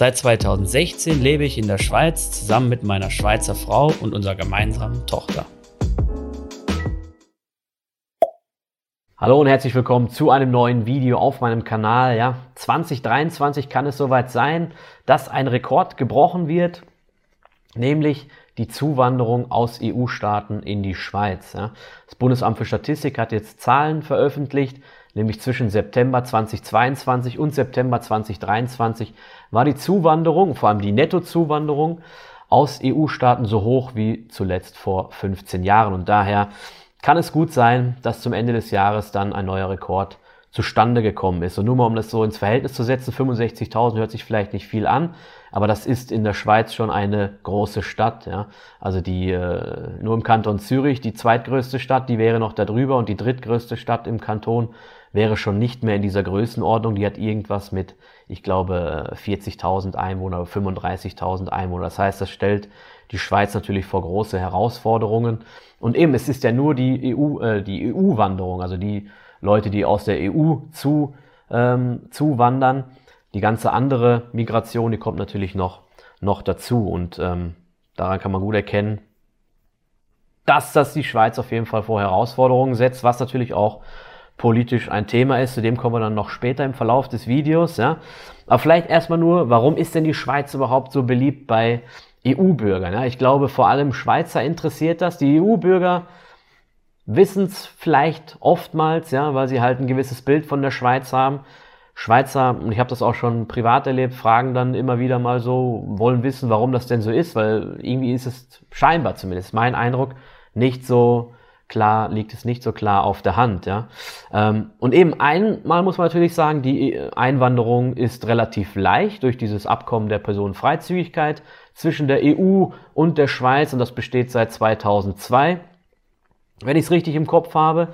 Seit 2016 lebe ich in der Schweiz zusammen mit meiner Schweizer Frau und unserer gemeinsamen Tochter. Hallo und herzlich willkommen zu einem neuen Video auf meinem Kanal. Ja, 2023 kann es soweit sein, dass ein Rekord gebrochen wird, nämlich die Zuwanderung aus EU-Staaten in die Schweiz. Ja. Das Bundesamt für Statistik hat jetzt Zahlen veröffentlicht, nämlich zwischen September 2022 und September 2023 war die Zuwanderung, vor allem die Nettozuwanderung aus EU-Staaten so hoch wie zuletzt vor 15 Jahren und daher kann es gut sein, dass zum Ende des Jahres dann ein neuer Rekord zustande gekommen ist. Und nur mal um das so ins Verhältnis zu setzen, 65.000 hört sich vielleicht nicht viel an, aber das ist in der Schweiz schon eine große Stadt. Ja? Also die äh, nur im Kanton Zürich, die zweitgrößte Stadt, die wäre noch da drüber und die drittgrößte Stadt im Kanton wäre schon nicht mehr in dieser Größenordnung. Die hat irgendwas mit, ich glaube, 40.000 Einwohner oder 35.000 Einwohner. Das heißt, das stellt die Schweiz natürlich vor große Herausforderungen. Und eben, es ist ja nur die EU, äh, die EU-Wanderung, also die Leute, die aus der EU zu, ähm, zuwandern. Die ganze andere Migration, die kommt natürlich noch, noch dazu. Und ähm, daran kann man gut erkennen, dass das die Schweiz auf jeden Fall vor Herausforderungen setzt, was natürlich auch politisch ein Thema ist. Zu dem kommen wir dann noch später im Verlauf des Videos. Ja. Aber vielleicht erstmal nur, warum ist denn die Schweiz überhaupt so beliebt bei EU-Bürgern? Ja? Ich glaube, vor allem Schweizer interessiert das. Die EU-Bürger wissen es vielleicht oftmals, ja, weil sie halt ein gewisses Bild von der Schweiz haben. Schweizer, und ich habe das auch schon privat erlebt, fragen dann immer wieder mal so, wollen wissen, warum das denn so ist, weil irgendwie ist es scheinbar zumindest mein Eindruck nicht so klar, liegt es nicht so klar auf der Hand. Ja? Ähm, und eben einmal muss man natürlich sagen, die Einwanderung ist relativ leicht durch dieses Abkommen der Personenfreizügigkeit zwischen der EU und der Schweiz und das besteht seit 2002, wenn ich es richtig im Kopf habe.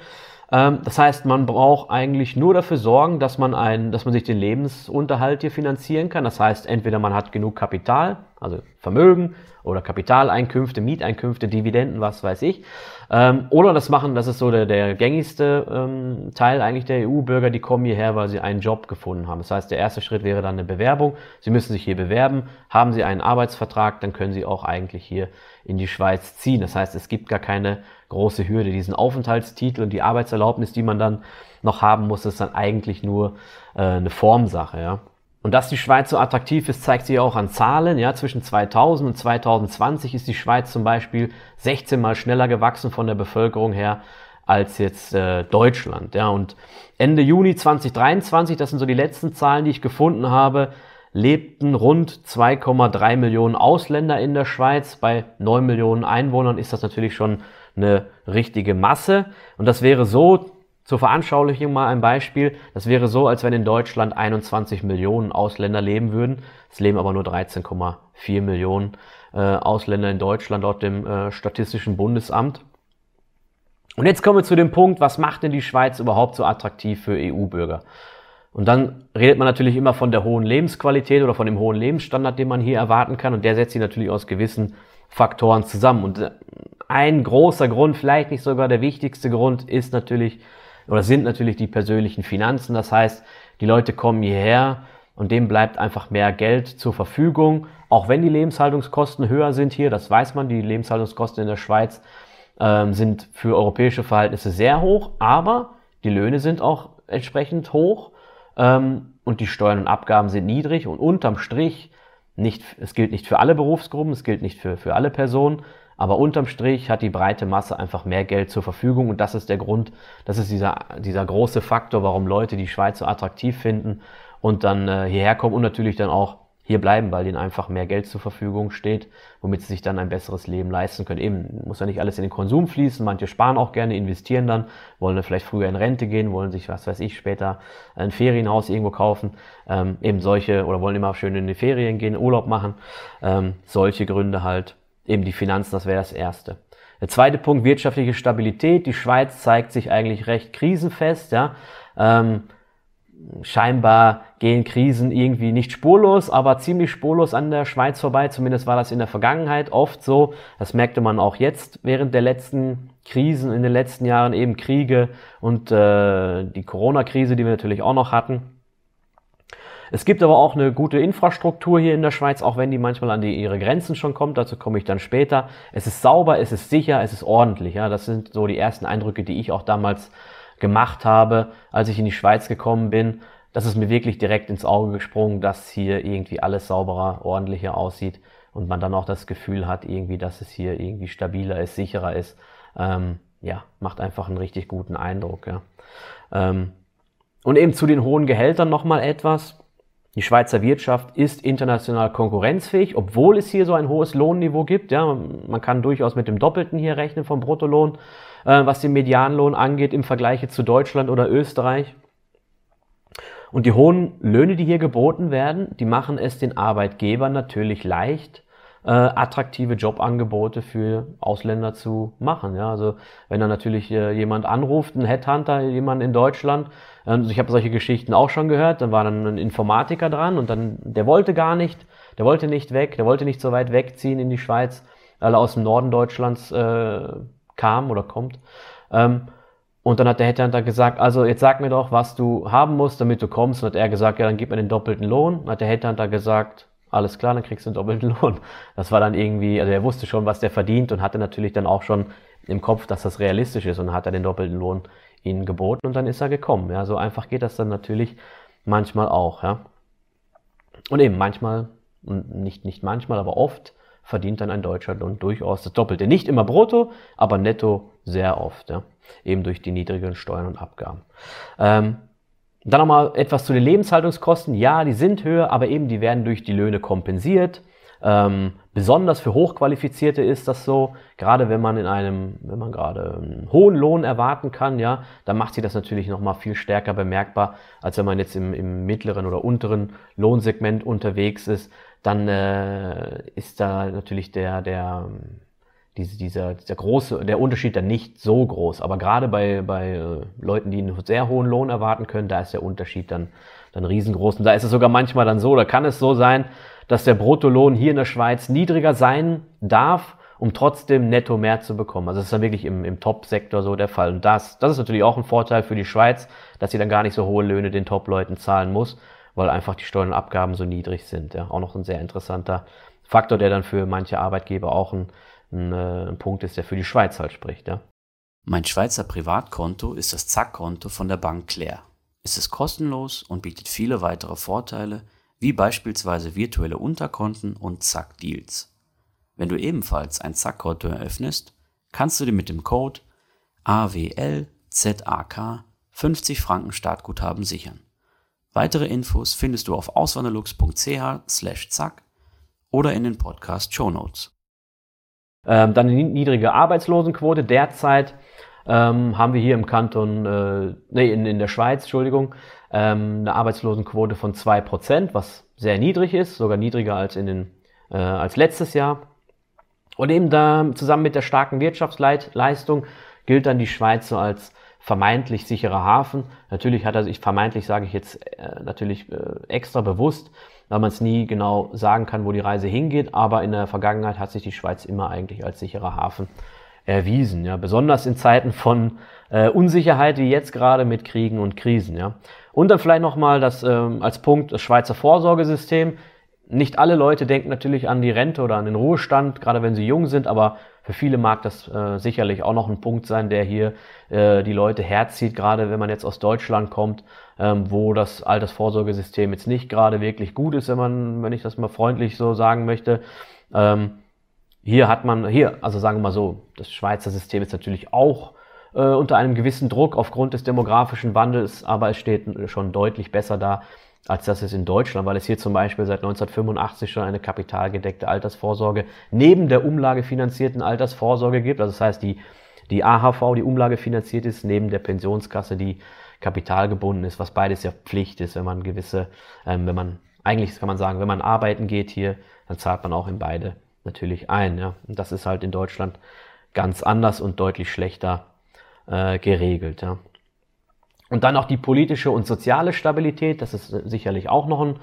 Ähm, das heißt, man braucht eigentlich nur dafür sorgen, dass man, ein, dass man sich den Lebensunterhalt hier finanzieren kann. Das heißt, entweder man hat genug Kapital, also Vermögen oder Kapitaleinkünfte, Mieteinkünfte, Dividenden, was weiß ich. Ähm, oder das machen, das ist so der, der gängigste ähm, Teil eigentlich der EU-Bürger, die kommen hierher, weil sie einen Job gefunden haben. Das heißt, der erste Schritt wäre dann eine Bewerbung. Sie müssen sich hier bewerben. Haben Sie einen Arbeitsvertrag, dann können Sie auch eigentlich hier in die Schweiz ziehen. Das heißt, es gibt gar keine große Hürde. Diesen Aufenthaltstitel und die Arbeitserlaubnis, die man dann noch haben muss, ist dann eigentlich nur äh, eine Formsache. Ja. Und dass die Schweiz so attraktiv ist, zeigt sich auch an Zahlen. Ja, zwischen 2000 und 2020 ist die Schweiz zum Beispiel 16 mal schneller gewachsen von der Bevölkerung her als jetzt äh, Deutschland. Ja, und Ende Juni 2023, das sind so die letzten Zahlen, die ich gefunden habe, lebten rund 2,3 Millionen Ausländer in der Schweiz. Bei 9 Millionen Einwohnern ist das natürlich schon eine richtige Masse. Und das wäre so zur Veranschaulichung mal ein Beispiel. Das wäre so, als wenn in Deutschland 21 Millionen Ausländer leben würden. Es leben aber nur 13,4 Millionen äh, Ausländer in Deutschland laut dem äh, Statistischen Bundesamt. Und jetzt kommen wir zu dem Punkt, was macht denn die Schweiz überhaupt so attraktiv für EU-Bürger? Und dann redet man natürlich immer von der hohen Lebensqualität oder von dem hohen Lebensstandard, den man hier erwarten kann. Und der setzt sich natürlich aus gewissen Faktoren zusammen. Und äh, ein großer Grund, vielleicht nicht sogar der wichtigste Grund, ist natürlich oder sind natürlich die persönlichen Finanzen. Das heißt, die Leute kommen hierher und dem bleibt einfach mehr Geld zur Verfügung. Auch wenn die Lebenshaltungskosten höher sind hier, das weiß man, die Lebenshaltungskosten in der Schweiz ähm, sind für europäische Verhältnisse sehr hoch, aber die Löhne sind auch entsprechend hoch und die Steuern und Abgaben sind niedrig und unterm Strich nicht, es gilt nicht für alle Berufsgruppen, es gilt nicht für, für alle Personen, aber unterm Strich hat die breite Masse einfach mehr Geld zur Verfügung und das ist der Grund, das ist dieser, dieser große Faktor, warum Leute die Schweiz so attraktiv finden und dann äh, hierher kommen und natürlich dann auch hier bleiben, weil ihnen einfach mehr Geld zur Verfügung steht, womit sie sich dann ein besseres Leben leisten können. Eben muss ja nicht alles in den Konsum fließen, manche sparen auch gerne, investieren dann, wollen vielleicht früher in Rente gehen, wollen sich, was weiß ich, später ein Ferienhaus irgendwo kaufen, ähm, eben solche, oder wollen immer schön in die Ferien gehen, Urlaub machen, ähm, solche Gründe halt, eben die Finanzen, das wäre das Erste. Der zweite Punkt, wirtschaftliche Stabilität. Die Schweiz zeigt sich eigentlich recht krisenfest, ja. Ähm, scheinbar gehen Krisen irgendwie nicht spurlos, aber ziemlich spurlos an der Schweiz vorbei. Zumindest war das in der Vergangenheit oft so. Das merkte man auch jetzt während der letzten Krisen in den letzten Jahren, eben Kriege und äh, die Corona-Krise, die wir natürlich auch noch hatten. Es gibt aber auch eine gute Infrastruktur hier in der Schweiz, auch wenn die manchmal an die, ihre Grenzen schon kommt. Dazu komme ich dann später. Es ist sauber, es ist sicher, es ist ordentlich. Ja, das sind so die ersten Eindrücke, die ich auch damals gemacht habe, als ich in die Schweiz gekommen bin. Das ist mir wirklich direkt ins Auge gesprungen, dass hier irgendwie alles sauberer, ordentlicher aussieht und man dann auch das Gefühl hat, irgendwie, dass es hier irgendwie stabiler ist, sicherer ist. Ähm, ja, macht einfach einen richtig guten Eindruck. Ja. Ähm, und eben zu den hohen Gehältern nochmal etwas. Die Schweizer Wirtschaft ist international konkurrenzfähig, obwohl es hier so ein hohes Lohnniveau gibt. Ja, man kann durchaus mit dem Doppelten hier rechnen vom Bruttolohn äh, was den Medianlohn angeht im Vergleich zu Deutschland oder Österreich. Und die hohen Löhne, die hier geboten werden, die machen es den Arbeitgebern natürlich leicht, äh, attraktive Jobangebote für Ausländer zu machen. Ja, also wenn da natürlich äh, jemand anruft, ein Headhunter, jemand in Deutschland, äh, also ich habe solche Geschichten auch schon gehört, dann war dann ein Informatiker dran und dann der wollte gar nicht, der wollte nicht weg, der wollte nicht so weit wegziehen in die Schweiz, weil er aus dem Norden Deutschlands äh, kam oder kommt. Ähm, und dann hat der Headhunter gesagt, also jetzt sag mir doch, was du haben musst, damit du kommst. Und hat er gesagt, ja, dann gib mir den doppelten Lohn. Dann hat der Headhunter gesagt, alles klar, dann kriegst du den doppelten Lohn. Das war dann irgendwie, also er wusste schon, was der verdient und hatte natürlich dann auch schon im Kopf, dass das realistisch ist und hat er den doppelten Lohn ihnen geboten und dann ist er gekommen. Ja, so einfach geht das dann natürlich manchmal auch, ja. Und eben manchmal, nicht, nicht manchmal, aber oft verdient dann ein deutscher Lohn durchaus das Doppelte. Nicht immer brutto, aber netto sehr oft, ja? eben durch die niedrigen Steuern und Abgaben. Ähm, dann nochmal etwas zu den Lebenshaltungskosten. Ja, die sind höher, aber eben die werden durch die Löhne kompensiert. Ähm, besonders für Hochqualifizierte ist das so, gerade wenn man in einem, wenn man gerade einen hohen Lohn erwarten kann, ja, dann macht sich das natürlich nochmal viel stärker bemerkbar, als wenn man jetzt im, im mittleren oder unteren Lohnsegment unterwegs ist. Dann äh, ist da natürlich der, der, diese, dieser, dieser große, der Unterschied dann nicht so groß. Aber gerade bei, bei äh, Leuten, die einen sehr hohen Lohn erwarten können, da ist der Unterschied dann, dann riesengroß. Und da ist es sogar manchmal dann so, da kann es so sein, dass der Bruttolohn hier in der Schweiz niedriger sein darf, um trotzdem netto mehr zu bekommen. Also das ist dann wirklich im, im Top-Sektor so der Fall. Und das, das ist natürlich auch ein Vorteil für die Schweiz, dass sie dann gar nicht so hohe Löhne den Top-Leuten zahlen muss, weil einfach die Steuern und Abgaben so niedrig sind. Ja, auch noch ein sehr interessanter Faktor, der dann für manche Arbeitgeber auch ein, ein, äh, ein Punkt ist, der für die Schweiz halt spricht. Ja. Mein Schweizer Privatkonto ist das Zack-Konto von der Bank Claire. Es ist kostenlos und bietet viele weitere Vorteile, wie beispielsweise virtuelle Unterkonten und Zack-Deals. Wenn du ebenfalls ein Zack-Konto eröffnest, kannst du dir mit dem Code AWLZAK 50 Franken Startguthaben sichern. Weitere Infos findest du auf auswanderlux.ch/zack oder in den Podcast Show Notes. Ähm, dann die niedrige Arbeitslosenquote. Derzeit ähm, haben wir hier im Kanton, äh, nee, in, in der Schweiz, Entschuldigung, ähm, eine Arbeitslosenquote von 2%, was sehr niedrig ist, sogar niedriger als, in den, äh, als letztes Jahr. Und eben da zusammen mit der starken Wirtschaftsleistung gilt dann die Schweiz so als vermeintlich sicherer Hafen. Natürlich hat er sich, vermeintlich sage ich jetzt äh, natürlich äh, extra bewusst, weil man es nie genau sagen kann, wo die Reise hingeht, aber in der Vergangenheit hat sich die Schweiz immer eigentlich als sicherer Hafen erwiesen, ja, besonders in Zeiten von äh, Unsicherheit wie jetzt gerade mit Kriegen und Krisen, ja. Und dann vielleicht nochmal das ähm, als Punkt das Schweizer Vorsorgesystem. Nicht alle Leute denken natürlich an die Rente oder an den Ruhestand, gerade wenn sie jung sind, aber für viele mag das äh, sicherlich auch noch ein Punkt sein, der hier äh, die Leute herzieht, gerade wenn man jetzt aus Deutschland kommt, ähm, wo das Altersvorsorgesystem jetzt nicht gerade wirklich gut ist, wenn man, wenn ich das mal freundlich so sagen möchte. Ähm, hier hat man, hier, also sagen wir mal so, das Schweizer System ist natürlich auch äh, unter einem gewissen Druck aufgrund des demografischen Wandels, aber es steht schon deutlich besser da als das ist in Deutschland, weil es hier zum Beispiel seit 1985 schon eine kapitalgedeckte Altersvorsorge neben der umlagefinanzierten Altersvorsorge gibt. Also das heißt, die, die AHV, die umlagefinanziert ist, neben der Pensionskasse, die kapitalgebunden ist, was beides ja Pflicht ist, wenn man gewisse, ähm, wenn man, eigentlich kann man sagen, wenn man arbeiten geht hier, dann zahlt man auch in beide natürlich ein. Ja? Und das ist halt in Deutschland ganz anders und deutlich schlechter äh, geregelt. Ja? Und dann auch die politische und soziale Stabilität, das ist sicherlich auch noch ein,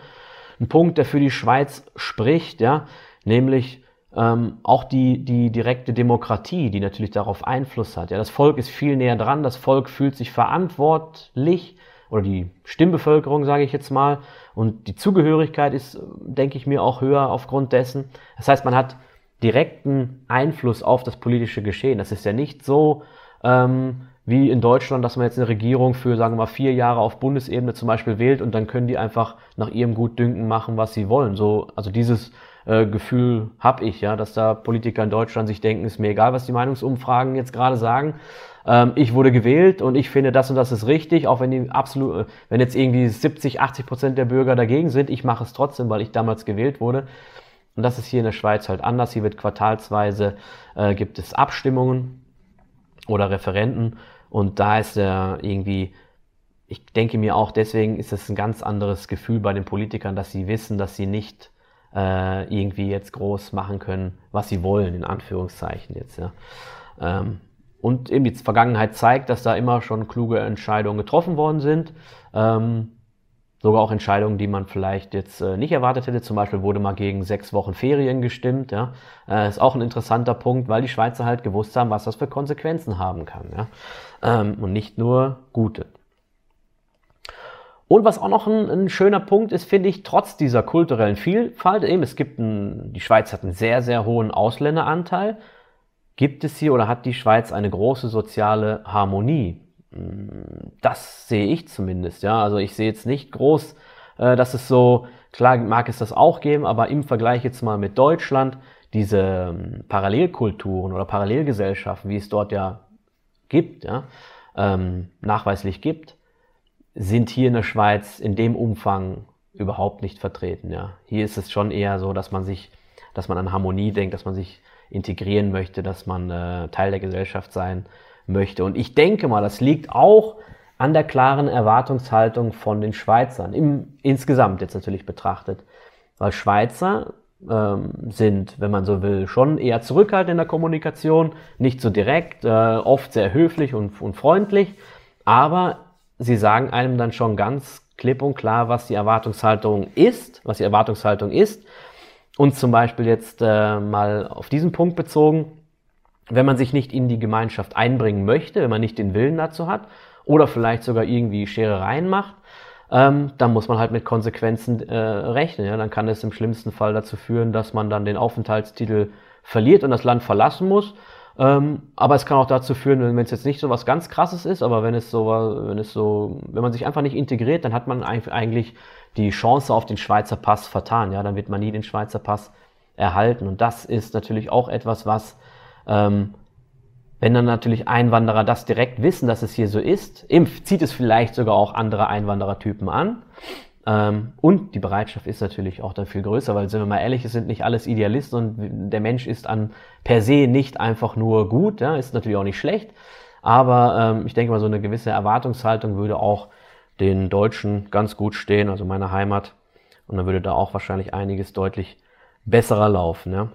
ein Punkt, der für die Schweiz spricht, ja, nämlich ähm, auch die, die direkte Demokratie, die natürlich darauf Einfluss hat. Ja, das Volk ist viel näher dran, das Volk fühlt sich verantwortlich oder die Stimmbevölkerung, sage ich jetzt mal, und die Zugehörigkeit ist, denke ich mir, auch höher aufgrund dessen. Das heißt, man hat direkten Einfluss auf das politische Geschehen. Das ist ja nicht so, ähm, wie in Deutschland, dass man jetzt eine Regierung für, sagen wir mal, vier Jahre auf Bundesebene zum Beispiel wählt und dann können die einfach nach ihrem Gutdünken machen, was sie wollen. So, also dieses äh, Gefühl habe ich, ja, dass da Politiker in Deutschland sich denken, ist mir egal, was die Meinungsumfragen jetzt gerade sagen. Ähm, ich wurde gewählt und ich finde, das und das ist richtig, auch wenn die absolut, äh, wenn jetzt irgendwie 70, 80 Prozent der Bürger dagegen sind, ich mache es trotzdem, weil ich damals gewählt wurde. Und das ist hier in der Schweiz halt anders. Hier wird quartalsweise äh, gibt es Abstimmungen oder Referenten und da ist er irgendwie, ich denke mir auch, deswegen ist es ein ganz anderes Gefühl bei den Politikern, dass sie wissen, dass sie nicht äh, irgendwie jetzt groß machen können, was sie wollen, in Anführungszeichen jetzt. Ja. Ähm, und eben die Vergangenheit zeigt, dass da immer schon kluge Entscheidungen getroffen worden sind. Ähm, sogar auch Entscheidungen, die man vielleicht jetzt äh, nicht erwartet hätte. Zum Beispiel wurde mal gegen sechs Wochen Ferien gestimmt. Ja, äh, ist auch ein interessanter Punkt, weil die Schweizer halt gewusst haben, was das für Konsequenzen haben kann. Ja, ähm, und nicht nur gute. Und was auch noch ein, ein schöner Punkt ist, finde ich, trotz dieser kulturellen Vielfalt, eben es gibt ein, die Schweiz hat einen sehr, sehr hohen Ausländeranteil, gibt es hier oder hat die Schweiz eine große soziale Harmonie. Das sehe ich zumindest, ja. Also ich sehe jetzt nicht groß, äh, dass es so, klar mag es das auch geben, aber im Vergleich jetzt mal mit Deutschland, diese ähm, Parallelkulturen oder Parallelgesellschaften, wie es dort ja gibt, ja, ähm, nachweislich gibt, sind hier in der Schweiz in dem Umfang überhaupt nicht vertreten. Ja. Hier ist es schon eher so, dass man sich, dass man an Harmonie denkt, dass man sich integrieren möchte, dass man äh, Teil der Gesellschaft sein möchte. Und ich denke mal, das liegt auch an der klaren Erwartungshaltung von den Schweizern, im, insgesamt jetzt natürlich betrachtet. Weil Schweizer ähm, sind, wenn man so will, schon eher zurückhaltend in der Kommunikation, nicht so direkt, äh, oft sehr höflich und, und freundlich, aber sie sagen einem dann schon ganz klipp und klar, was die Erwartungshaltung ist, was die Erwartungshaltung ist. Und zum Beispiel jetzt äh, mal auf diesen Punkt bezogen, wenn man sich nicht in die Gemeinschaft einbringen möchte, wenn man nicht den Willen dazu hat oder vielleicht sogar irgendwie Scherereien macht, ähm, dann muss man halt mit Konsequenzen äh, rechnen. Ja? Dann kann es im schlimmsten Fall dazu führen, dass man dann den Aufenthaltstitel verliert und das Land verlassen muss. Ähm, aber es kann auch dazu führen, wenn es jetzt nicht so was ganz krasses ist, aber wenn es so, wenn es so, wenn man sich einfach nicht integriert, dann hat man eigentlich die Chance auf den Schweizer Pass vertan. Ja, dann wird man nie den Schweizer Pass erhalten. Und das ist natürlich auch etwas, was ähm, wenn dann natürlich Einwanderer das direkt wissen, dass es hier so ist, zieht es vielleicht sogar auch andere Einwanderertypen an. Ähm, und die Bereitschaft ist natürlich auch dann viel größer, weil, sind wir mal ehrlich, es sind nicht alles Idealisten und der Mensch ist an per se nicht einfach nur gut, ja, ist natürlich auch nicht schlecht. Aber ähm, ich denke mal, so eine gewisse Erwartungshaltung würde auch den Deutschen ganz gut stehen, also meiner Heimat. Und dann würde da auch wahrscheinlich einiges deutlich besserer laufen. Ja.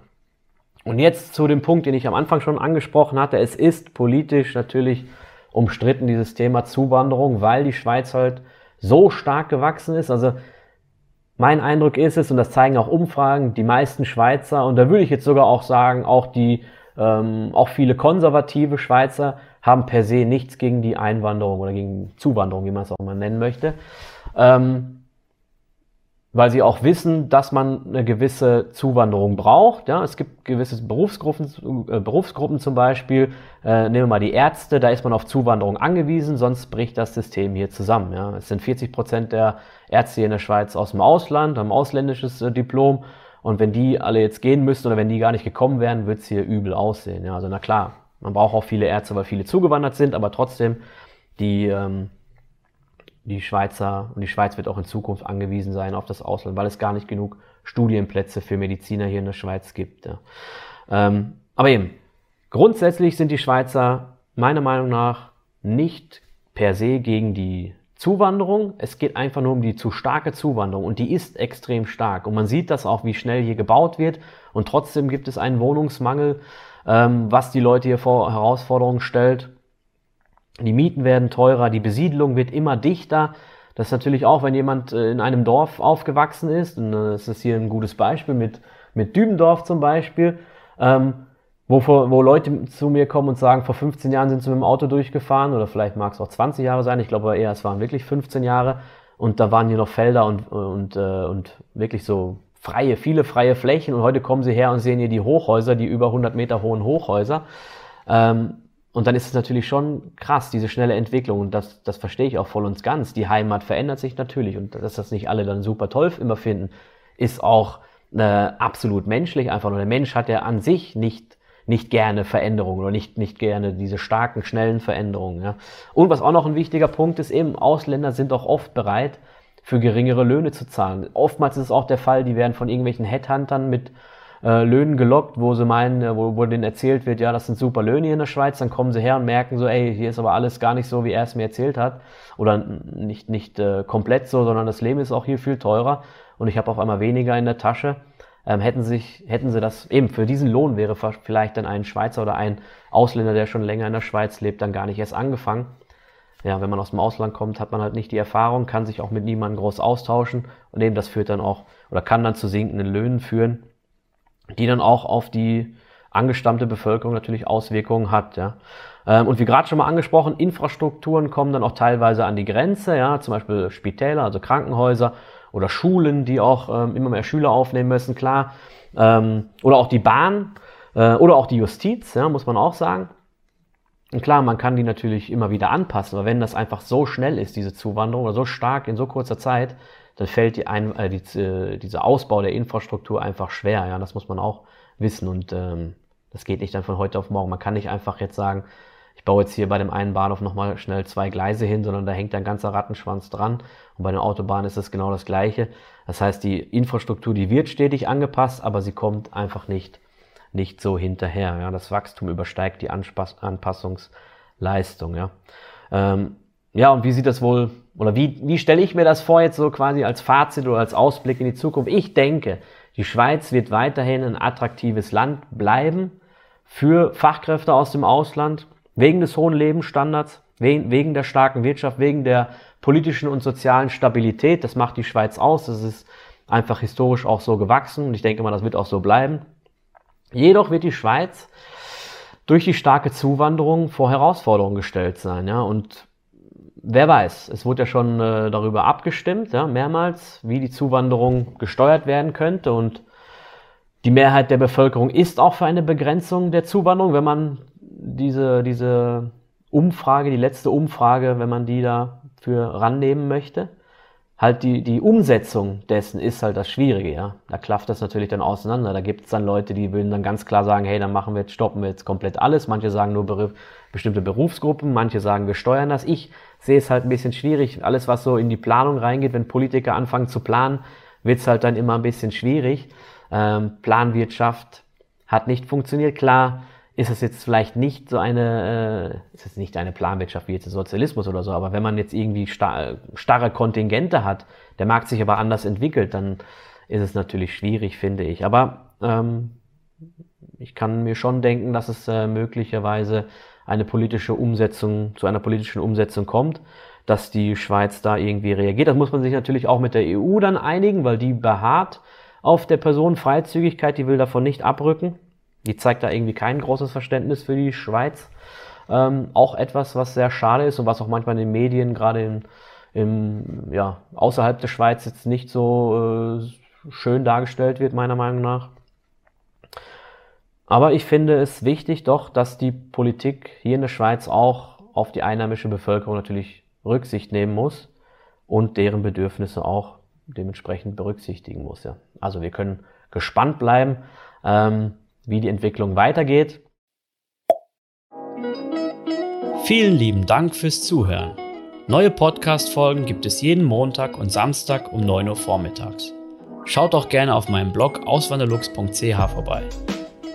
Und jetzt zu dem Punkt, den ich am Anfang schon angesprochen hatte. Es ist politisch natürlich umstritten, dieses Thema Zuwanderung, weil die Schweiz halt so stark gewachsen ist. Also mein Eindruck ist es, und das zeigen auch Umfragen, die meisten Schweizer, und da würde ich jetzt sogar auch sagen, auch die, ähm, auch viele konservative Schweizer haben per se nichts gegen die Einwanderung oder gegen Zuwanderung, wie man es auch mal nennen möchte. Ähm, weil sie auch wissen, dass man eine gewisse Zuwanderung braucht. Ja, es gibt gewisse Berufsgruppen, äh, Berufsgruppen zum Beispiel. Äh, nehmen wir mal die Ärzte, da ist man auf Zuwanderung angewiesen, sonst bricht das System hier zusammen. Ja, es sind 40 Prozent der Ärzte hier in der Schweiz aus dem Ausland, haben ausländisches äh, Diplom. Und wenn die alle jetzt gehen müssten oder wenn die gar nicht gekommen wären, wird es hier übel aussehen. Ja, also na klar, man braucht auch viele Ärzte, weil viele zugewandert sind, aber trotzdem die ähm, die Schweizer und die Schweiz wird auch in Zukunft angewiesen sein auf das Ausland, weil es gar nicht genug Studienplätze für Mediziner hier in der Schweiz gibt. Ja. Ähm, aber eben, grundsätzlich sind die Schweizer meiner Meinung nach nicht per se gegen die Zuwanderung. Es geht einfach nur um die zu starke Zuwanderung und die ist extrem stark. Und man sieht das auch, wie schnell hier gebaut wird. Und trotzdem gibt es einen Wohnungsmangel, ähm, was die Leute hier vor Herausforderungen stellt. Die Mieten werden teurer, die Besiedlung wird immer dichter. Das ist natürlich auch, wenn jemand äh, in einem Dorf aufgewachsen ist, und das ist hier ein gutes Beispiel mit, mit Dübendorf zum Beispiel, ähm, wo, wo Leute zu mir kommen und sagen, vor 15 Jahren sind sie mit dem Auto durchgefahren oder vielleicht mag es auch 20 Jahre sein, ich glaube eher, es waren wirklich 15 Jahre und da waren hier noch Felder und, und, äh, und wirklich so freie, viele freie Flächen und heute kommen sie her und sehen hier die Hochhäuser, die über 100 Meter hohen Hochhäuser. Ähm, und dann ist es natürlich schon krass, diese schnelle Entwicklung. Und das, das verstehe ich auch voll und ganz. Die Heimat verändert sich natürlich. Und dass das nicht alle dann super toll immer finden, ist auch äh, absolut menschlich einfach. Und der Mensch hat ja an sich nicht nicht gerne Veränderungen oder nicht, nicht gerne diese starken, schnellen Veränderungen. Ja. Und was auch noch ein wichtiger Punkt ist, eben Ausländer sind auch oft bereit, für geringere Löhne zu zahlen. Oftmals ist es auch der Fall, die werden von irgendwelchen Headhuntern mit äh, Löhnen gelockt, wo sie meinen, äh, wo, wo denen erzählt wird, ja, das sind super Löhne hier in der Schweiz, dann kommen sie her und merken so, ey, hier ist aber alles gar nicht so, wie er es mir erzählt hat. Oder nicht, nicht äh, komplett so, sondern das Leben ist auch hier viel teurer und ich habe auf einmal weniger in der Tasche ähm, hätten, sich, hätten sie das eben für diesen Lohn wäre vielleicht dann ein Schweizer oder ein Ausländer, der schon länger in der Schweiz lebt, dann gar nicht erst angefangen. Ja, wenn man aus dem Ausland kommt, hat man halt nicht die Erfahrung, kann sich auch mit niemandem groß austauschen und eben das führt dann auch oder kann dann zu sinkenden Löhnen führen, die dann auch auf die angestammte Bevölkerung natürlich Auswirkungen hat. Ja. Ähm, und wie gerade schon mal angesprochen, Infrastrukturen kommen dann auch teilweise an die Grenze, ja, zum Beispiel Spitäler, also Krankenhäuser oder Schulen, die auch ähm, immer mehr Schüler aufnehmen müssen, klar. Ähm, oder auch die Bahn äh, oder auch die Justiz, ja, muss man auch sagen. Und klar, man kann die natürlich immer wieder anpassen, aber wenn das einfach so schnell ist, diese Zuwanderung, oder so stark in so kurzer Zeit, dann fällt die ein, äh, die, äh, dieser Ausbau der Infrastruktur einfach schwer. Ja, das muss man auch wissen. Und ähm, das geht nicht dann von heute auf morgen. Man kann nicht einfach jetzt sagen, ich baue jetzt hier bei dem einen Bahnhof nochmal schnell zwei Gleise hin, sondern da hängt ein ganzer Rattenschwanz dran. Und bei den Autobahnen ist das genau das Gleiche. Das heißt, die Infrastruktur, die wird stetig angepasst, aber sie kommt einfach nicht, nicht so hinterher. Ja. Das Wachstum übersteigt die Anspass Anpassungsleistung. Ja. Ähm, ja, und wie sieht das wohl, oder wie, wie stelle ich mir das vor jetzt so quasi als Fazit oder als Ausblick in die Zukunft? Ich denke, die Schweiz wird weiterhin ein attraktives Land bleiben für Fachkräfte aus dem Ausland Wegen des hohen Lebensstandards, wegen der starken Wirtschaft, wegen der politischen und sozialen Stabilität. Das macht die Schweiz aus. Das ist einfach historisch auch so gewachsen und ich denke mal, das wird auch so bleiben. Jedoch wird die Schweiz durch die starke Zuwanderung vor Herausforderungen gestellt sein. Ja? Und wer weiß, es wurde ja schon äh, darüber abgestimmt, ja, mehrmals, wie die Zuwanderung gesteuert werden könnte. Und die Mehrheit der Bevölkerung ist auch für eine Begrenzung der Zuwanderung, wenn man diese, diese Umfrage, die letzte Umfrage, wenn man die dafür rannehmen möchte. Halt die, die Umsetzung dessen ist halt das Schwierige, ja. Da klafft das natürlich dann auseinander. Da gibt es dann Leute, die würden dann ganz klar sagen, hey, dann machen wir jetzt, stoppen wir jetzt komplett alles. Manche sagen nur bestimmte Berufsgruppen, manche sagen, wir steuern das. Ich sehe es halt ein bisschen schwierig. Alles, was so in die Planung reingeht, wenn Politiker anfangen zu planen, wird es halt dann immer ein bisschen schwierig. Ähm, Planwirtschaft hat nicht funktioniert. Klar, ist es jetzt vielleicht nicht so eine, äh, ist es nicht eine Planwirtschaft wie jetzt der Sozialismus oder so, aber wenn man jetzt irgendwie star starre Kontingente hat, der Markt sich aber anders entwickelt, dann ist es natürlich schwierig, finde ich. Aber ähm, ich kann mir schon denken, dass es äh, möglicherweise eine politische Umsetzung, zu einer politischen Umsetzung kommt, dass die Schweiz da irgendwie reagiert. Das muss man sich natürlich auch mit der EU dann einigen, weil die beharrt auf der Personenfreizügigkeit, die will davon nicht abrücken. Die zeigt da irgendwie kein großes Verständnis für die Schweiz. Ähm, auch etwas, was sehr schade ist und was auch manchmal in den Medien, gerade in, in, ja, außerhalb der Schweiz, jetzt nicht so äh, schön dargestellt wird, meiner Meinung nach. Aber ich finde es wichtig doch, dass die Politik hier in der Schweiz auch auf die einheimische Bevölkerung natürlich Rücksicht nehmen muss und deren Bedürfnisse auch dementsprechend berücksichtigen muss. Ja. Also wir können gespannt bleiben. Ähm, wie die Entwicklung weitergeht. Vielen lieben Dank fürs Zuhören. Neue Podcast-Folgen gibt es jeden Montag und Samstag um 9 Uhr vormittags. Schaut auch gerne auf meinem Blog auswanderlux.ch vorbei.